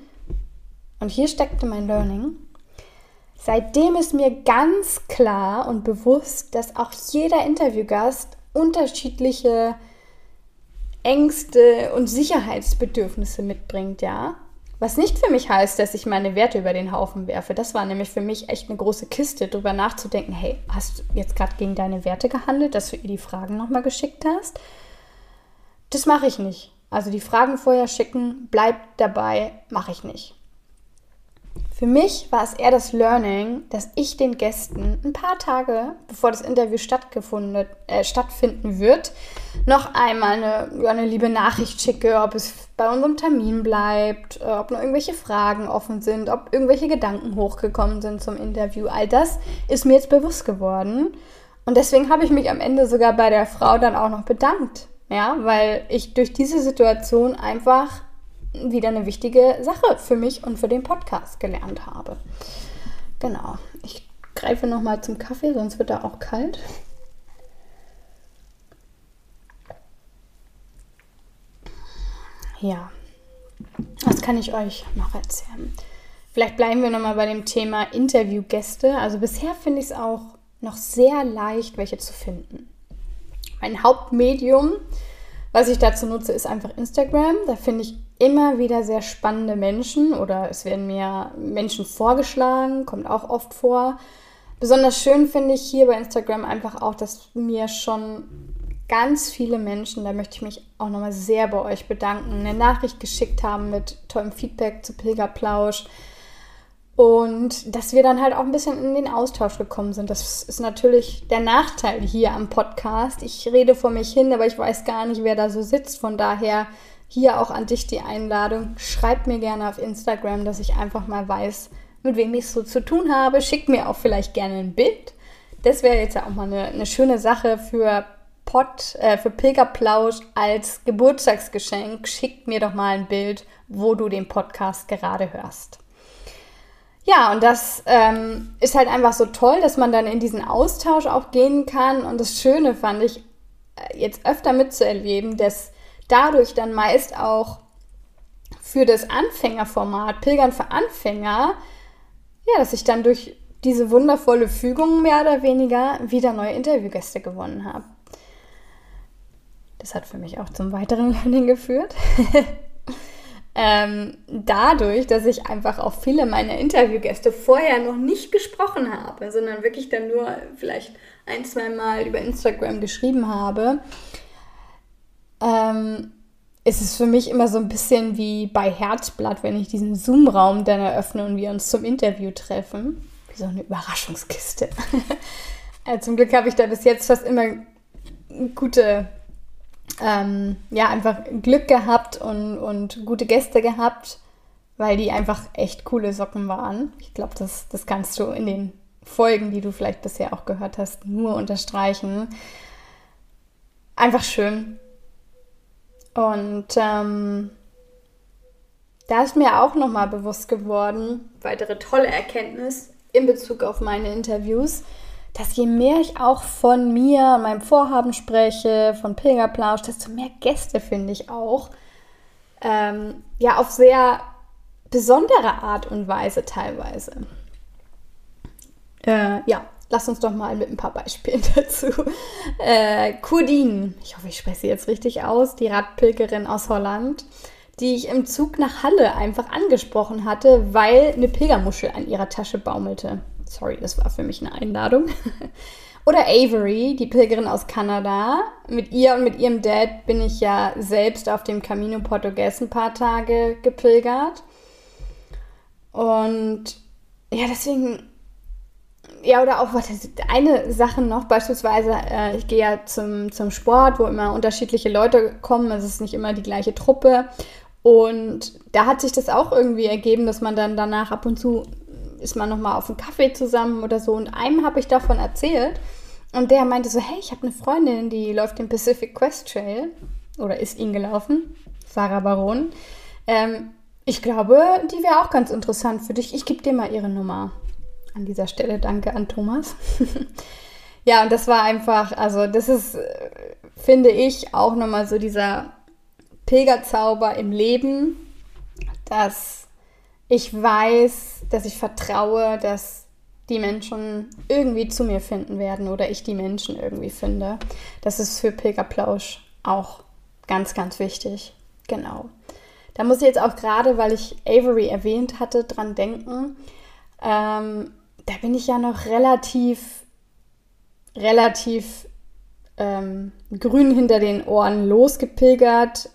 Und hier steckte mein Learning. Seitdem ist mir ganz klar und bewusst, dass auch jeder Interviewgast unterschiedliche Ängste und Sicherheitsbedürfnisse mitbringt, ja. Was nicht für mich heißt, dass ich meine Werte über den Haufen werfe. Das war nämlich für mich echt eine große Kiste, darüber nachzudenken, hey, hast du jetzt gerade gegen deine Werte gehandelt, dass du ihr die Fragen nochmal geschickt hast? Das mache ich nicht. Also die Fragen vorher schicken, bleibt dabei, mache ich nicht. Für mich war es eher das Learning, dass ich den Gästen ein paar Tage, bevor das Interview stattgefunden, äh, stattfinden wird, noch einmal eine, eine liebe Nachricht schicke, ob es bei unserem Termin bleibt, äh, ob noch irgendwelche Fragen offen sind, ob irgendwelche Gedanken hochgekommen sind zum Interview. All das ist mir jetzt bewusst geworden. Und deswegen habe ich mich am Ende sogar bei der Frau dann auch noch bedankt. Ja, weil ich durch diese Situation einfach wieder eine wichtige Sache für mich und für den Podcast gelernt habe. Genau. Ich greife noch mal zum Kaffee, sonst wird er auch kalt. Ja, was kann ich euch noch erzählen? Vielleicht bleiben wir noch mal bei dem Thema Interviewgäste. Also bisher finde ich es auch noch sehr leicht, welche zu finden. Mein Hauptmedium, was ich dazu nutze, ist einfach Instagram. Da finde ich immer wieder sehr spannende Menschen oder es werden mir Menschen vorgeschlagen, kommt auch oft vor. Besonders schön finde ich hier bei Instagram einfach auch, dass mir schon ganz viele Menschen, da möchte ich mich auch nochmal sehr bei euch bedanken, eine Nachricht geschickt haben mit tollem Feedback zu Pilgerplausch. Und dass wir dann halt auch ein bisschen in den Austausch gekommen sind. Das ist natürlich der Nachteil hier am Podcast. Ich rede vor mich hin, aber ich weiß gar nicht, wer da so sitzt. Von daher hier auch an dich die Einladung. Schreib mir gerne auf Instagram, dass ich einfach mal weiß, mit wem ich so zu tun habe. Schick mir auch vielleicht gerne ein Bild. Das wäre jetzt ja auch mal eine, eine schöne Sache für Pott, äh, für Pilgerplausch als Geburtstagsgeschenk. Schick mir doch mal ein Bild, wo du den Podcast gerade hörst. Ja, und das ähm, ist halt einfach so toll, dass man dann in diesen Austausch auch gehen kann. Und das Schöne fand ich äh, jetzt öfter mitzuerleben, dass dadurch dann meist auch für das Anfängerformat Pilgern für Anfänger, ja, dass ich dann durch diese wundervolle Fügung mehr oder weniger wieder neue Interviewgäste gewonnen habe. Das hat für mich auch zum weiteren Learning geführt. ähm, dadurch, dass ich einfach auch viele meiner Interviewgäste vorher noch nicht gesprochen habe, sondern wirklich dann nur vielleicht ein, zwei Mal über Instagram geschrieben habe, ähm, ist es für mich immer so ein bisschen wie bei Herzblatt, wenn ich diesen Zoom-Raum dann eröffne und wir uns zum Interview treffen. Wie so eine Überraschungskiste. Äh, zum Glück habe ich da bis jetzt fast immer gute, ähm, ja, einfach Glück gehabt und, und gute Gäste gehabt, weil die einfach echt coole Socken waren. Ich glaube, das, das kannst du in den Folgen, die du vielleicht bisher auch gehört hast, nur unterstreichen. Einfach schön. Und ähm, da ist mir auch nochmal bewusst geworden, weitere tolle Erkenntnis in Bezug auf meine Interviews, dass je mehr ich auch von mir meinem Vorhaben spreche, von Pilgerplausch, desto mehr Gäste finde ich auch. Ähm, ja, auf sehr besondere Art und Weise teilweise. Äh, ja, lass uns doch mal mit ein paar Beispielen dazu. Äh, Kurdin, ich hoffe, ich spreche sie jetzt richtig aus, die Radpilgerin aus Holland, die ich im Zug nach Halle einfach angesprochen hatte, weil eine Pilgermuschel an ihrer Tasche baumelte. Sorry, das war für mich eine Einladung. Oder Avery, die Pilgerin aus Kanada. Mit ihr und mit ihrem Dad bin ich ja selbst auf dem Camino Portugues ein paar Tage gepilgert. Und ja, deswegen, ja, oder auch eine Sache noch, beispielsweise, äh, ich gehe ja zum, zum Sport, wo immer unterschiedliche Leute kommen, es ist nicht immer die gleiche Truppe. Und da hat sich das auch irgendwie ergeben, dass man dann danach ab und zu ist man nochmal auf einen Kaffee zusammen oder so. Und einem habe ich davon erzählt. Und der meinte so, hey, ich habe eine Freundin, die läuft den Pacific Quest Trail. Oder ist ihn gelaufen. Sarah Baron. Ähm, ich glaube, die wäre auch ganz interessant für dich. Ich gebe dir mal ihre Nummer. An dieser Stelle danke an Thomas. ja, und das war einfach, also das ist, äh, finde ich, auch nochmal so dieser Pilgerzauber im Leben, dass ich weiß, dass ich vertraue, dass die Menschen irgendwie zu mir finden werden oder ich die Menschen irgendwie finde. Das ist für Pilgerplausch auch ganz, ganz wichtig. Genau. Da muss ich jetzt auch gerade, weil ich Avery erwähnt hatte, dran denken. Ähm, da bin ich ja noch relativ, relativ ähm, grün hinter den Ohren losgepilgert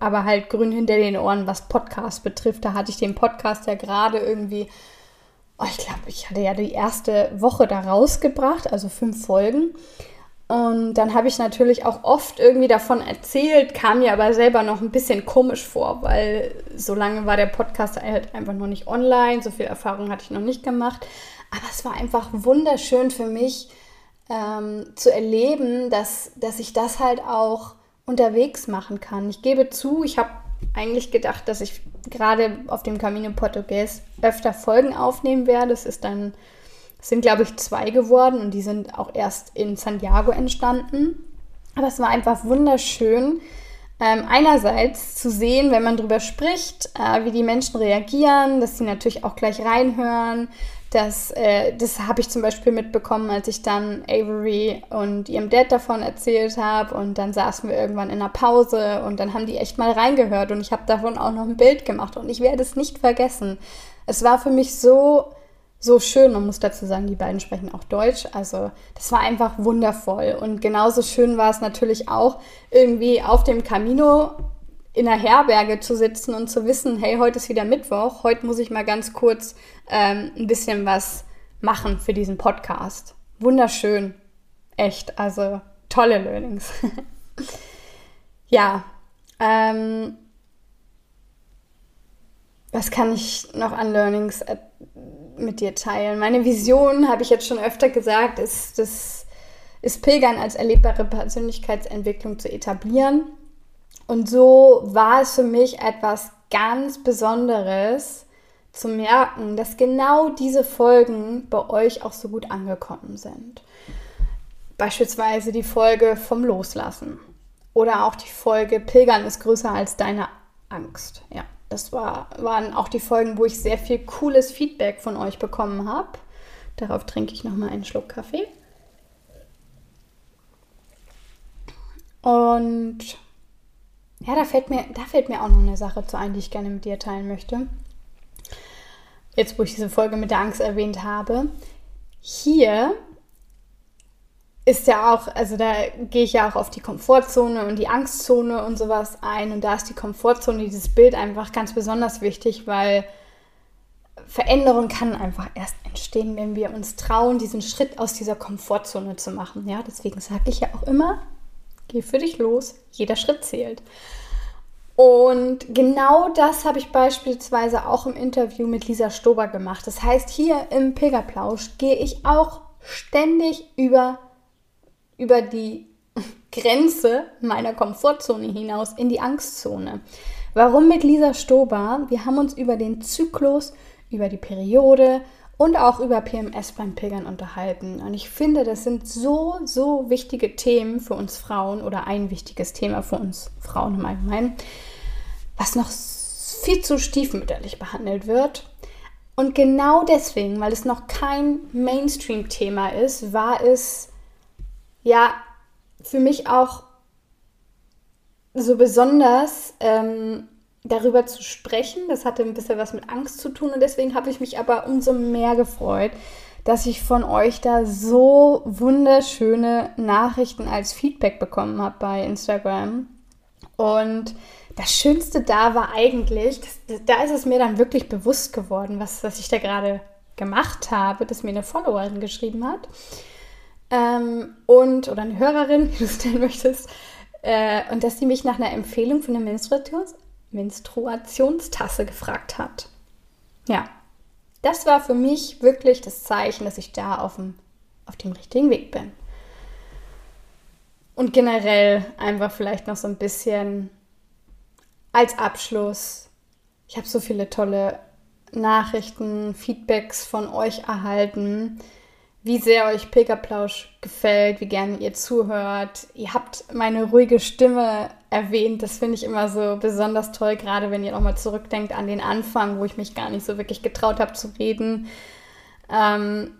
aber halt grün hinter den Ohren, was Podcast betrifft. Da hatte ich den Podcast ja gerade irgendwie, oh, ich glaube, ich hatte ja die erste Woche da rausgebracht, also fünf Folgen. Und dann habe ich natürlich auch oft irgendwie davon erzählt, kam mir aber selber noch ein bisschen komisch vor, weil so lange war der Podcast halt einfach noch nicht online, so viel Erfahrung hatte ich noch nicht gemacht. Aber es war einfach wunderschön für mich ähm, zu erleben, dass, dass ich das halt auch unterwegs machen kann. Ich gebe zu, ich habe eigentlich gedacht, dass ich gerade auf dem Camino Portugues öfter Folgen aufnehmen werde. Es ist dann, es sind glaube ich zwei geworden und die sind auch erst in Santiago entstanden. Aber es war einfach wunderschön, ähm, einerseits zu sehen, wenn man darüber spricht, äh, wie die Menschen reagieren, dass sie natürlich auch gleich reinhören, das, äh, das habe ich zum Beispiel mitbekommen, als ich dann Avery und ihrem Dad davon erzählt habe. Und dann saßen wir irgendwann in einer Pause und dann haben die echt mal reingehört. Und ich habe davon auch noch ein Bild gemacht. Und ich werde es nicht vergessen. Es war für mich so, so schön. Man muss dazu sagen, die beiden sprechen auch Deutsch. Also das war einfach wundervoll. Und genauso schön war es natürlich auch irgendwie auf dem Camino in der Herberge zu sitzen und zu wissen, hey, heute ist wieder Mittwoch, heute muss ich mal ganz kurz ähm, ein bisschen was machen für diesen Podcast. Wunderschön. Echt, also tolle Learnings. ja, ähm, was kann ich noch an Learnings äh, mit dir teilen? Meine Vision, habe ich jetzt schon öfter gesagt, ist, das, ist Pilgern als erlebbare Persönlichkeitsentwicklung zu etablieren. Und so war es für mich etwas ganz Besonderes zu merken, dass genau diese Folgen bei euch auch so gut angekommen sind. Beispielsweise die Folge vom Loslassen oder auch die Folge Pilgern ist größer als deine Angst. Ja, das war, waren auch die Folgen, wo ich sehr viel cooles Feedback von euch bekommen habe. Darauf trinke ich nochmal einen Schluck Kaffee. Und ja, da fällt, mir, da fällt mir auch noch eine Sache zu ein, die ich gerne mit dir teilen möchte. Jetzt, wo ich diese Folge mit der Angst erwähnt habe. Hier ist ja auch, also da gehe ich ja auch auf die Komfortzone und die Angstzone und sowas ein. Und da ist die Komfortzone, dieses Bild einfach ganz besonders wichtig, weil Veränderung kann einfach erst entstehen, wenn wir uns trauen, diesen Schritt aus dieser Komfortzone zu machen. Ja, deswegen sage ich ja auch immer, geh für dich los, jeder Schritt zählt. Und genau das habe ich beispielsweise auch im Interview mit Lisa Stober gemacht. Das heißt, hier im Pilgerplausch gehe ich auch ständig über, über die Grenze meiner Komfortzone hinaus in die Angstzone. Warum mit Lisa Stober? Wir haben uns über den Zyklus, über die Periode und auch über PMS beim Pilgern unterhalten. Und ich finde, das sind so, so wichtige Themen für uns Frauen oder ein wichtiges Thema für uns Frauen im Allgemeinen, was noch viel zu stiefmütterlich behandelt wird. Und genau deswegen, weil es noch kein Mainstream-Thema ist, war es ja für mich auch so besonders, ähm, darüber zu sprechen. Das hatte ein bisschen was mit Angst zu tun und deswegen habe ich mich aber umso mehr gefreut, dass ich von euch da so wunderschöne Nachrichten als Feedback bekommen habe bei Instagram. Und das Schönste da war eigentlich, da ist es mir dann wirklich bewusst geworden, was, was ich da gerade gemacht habe, dass mir eine Followerin geschrieben hat. Ähm, und, oder eine Hörerin, wie du es nennen möchtest, äh, und dass sie mich nach einer Empfehlung für eine Menstruations Menstruationstasse gefragt hat. Ja, das war für mich wirklich das Zeichen, dass ich da auf dem, auf dem richtigen Weg bin. Und generell einfach vielleicht noch so ein bisschen als Abschluss. Ich habe so viele tolle Nachrichten, Feedbacks von euch erhalten wie sehr euch Pilgerplausch gefällt, wie gerne ihr zuhört. Ihr habt meine ruhige Stimme erwähnt. Das finde ich immer so besonders toll, gerade wenn ihr nochmal zurückdenkt an den Anfang, wo ich mich gar nicht so wirklich getraut habe zu reden. Ähm,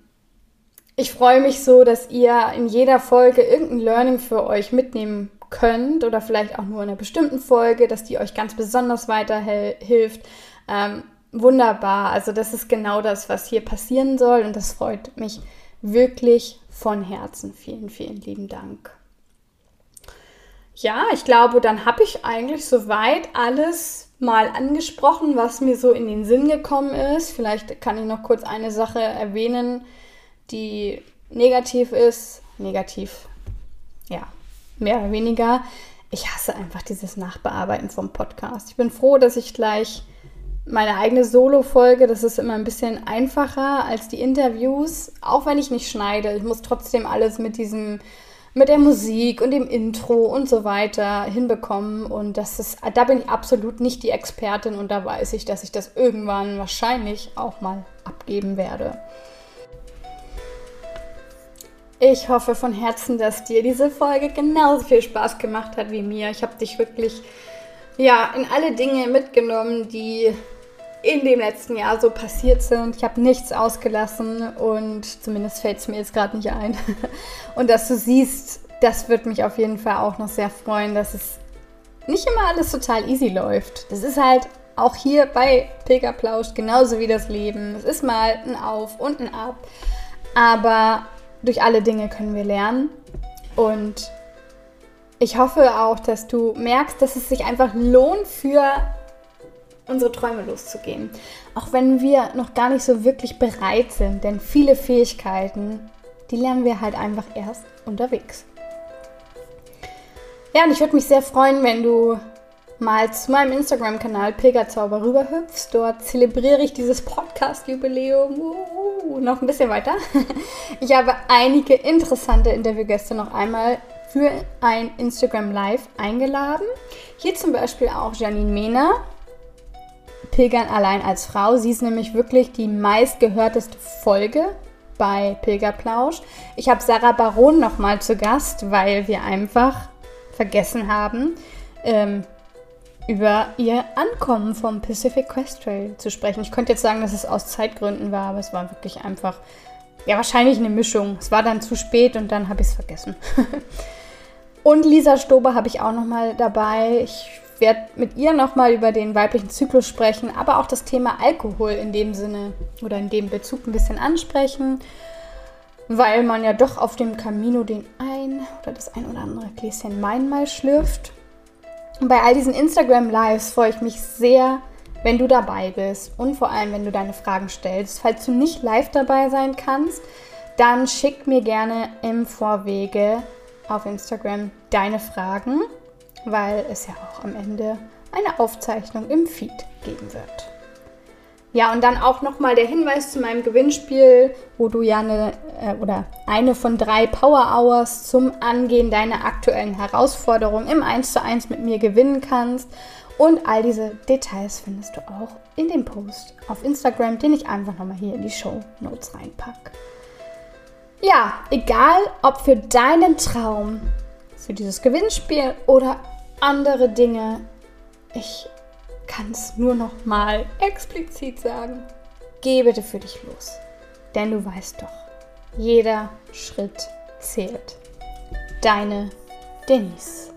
ich freue mich so, dass ihr in jeder Folge irgendein Learning für euch mitnehmen könnt oder vielleicht auch nur in einer bestimmten Folge, dass die euch ganz besonders weiterhilft. Ähm, wunderbar. Also das ist genau das, was hier passieren soll und das freut mich wirklich von Herzen vielen, vielen lieben Dank. Ja, ich glaube, dann habe ich eigentlich soweit alles mal angesprochen, was mir so in den Sinn gekommen ist. Vielleicht kann ich noch kurz eine Sache erwähnen, die negativ ist. Negativ, ja, mehr oder weniger. Ich hasse einfach dieses Nachbearbeiten vom Podcast. Ich bin froh, dass ich gleich meine eigene Solo-Folge, das ist immer ein bisschen einfacher als die Interviews, auch wenn ich nicht schneide. Ich muss trotzdem alles mit diesem, mit der Musik und dem Intro und so weiter hinbekommen. Und das ist, da bin ich absolut nicht die Expertin und da weiß ich, dass ich das irgendwann wahrscheinlich auch mal abgeben werde. Ich hoffe von Herzen, dass dir diese Folge genauso viel Spaß gemacht hat wie mir. Ich habe dich wirklich ja, in alle Dinge mitgenommen, die in dem letzten Jahr so passiert sind. Ich habe nichts ausgelassen und zumindest fällt es mir jetzt gerade nicht ein. Und dass du siehst, das wird mich auf jeden Fall auch noch sehr freuen, dass es nicht immer alles total easy läuft. Das ist halt auch hier bei Pilgerplausch genauso wie das Leben. Es ist mal ein Auf und ein Ab. Aber durch alle Dinge können wir lernen. Und ich hoffe auch, dass du merkst, dass es sich einfach lohnt für unsere Träume loszugehen. Auch wenn wir noch gar nicht so wirklich bereit sind, denn viele Fähigkeiten, die lernen wir halt einfach erst unterwegs. Ja, und ich würde mich sehr freuen, wenn du mal zu meinem Instagram-Kanal Pilgerzauber rüberhüpfst. Dort zelebriere ich dieses Podcast-Jubiläum noch ein bisschen weiter. Ich habe einige interessante Interviewgäste noch einmal für ein Instagram Live eingeladen. Hier zum Beispiel auch Janine Mehner, Pilgern allein als Frau. Sie ist nämlich wirklich die meistgehörteste Folge bei Pilgerplausch. Ich habe Sarah Baron nochmal zu Gast, weil wir einfach vergessen haben, ähm, über ihr Ankommen vom Pacific Crest Trail zu sprechen. Ich könnte jetzt sagen, dass es aus Zeitgründen war, aber es war wirklich einfach, ja, wahrscheinlich eine Mischung. Es war dann zu spät und dann habe ich es vergessen. und Lisa Stober habe ich auch nochmal dabei. Ich werde mit ihr nochmal über den weiblichen Zyklus sprechen, aber auch das Thema Alkohol in dem Sinne oder in dem Bezug ein bisschen ansprechen. weil man ja doch auf dem Camino den ein oder das ein oder andere Gläschen Wein mal schlürft. Und bei all diesen Instagram Lives freue ich mich sehr, wenn du dabei bist und vor allem, wenn du deine Fragen stellst. Falls du nicht live dabei sein kannst, dann schick mir gerne im Vorwege auf Instagram deine Fragen, weil es ja auch am Ende eine Aufzeichnung im Feed geben wird. Ja, und dann auch nochmal der Hinweis zu meinem Gewinnspiel, wo du ja eine äh, oder eine von drei Power Hours zum Angehen deiner aktuellen Herausforderungen im 1 zu 1 mit mir gewinnen kannst. Und all diese Details findest du auch in dem Post auf Instagram, den ich einfach nochmal hier in die Show Notes reinpacke. Ja, egal ob für deinen Traum, für dieses Gewinnspiel oder andere Dinge, ich kann es nur noch mal explizit sagen. Geh bitte für dich los. Denn du weißt doch, jeder Schritt zählt. Deine Denise.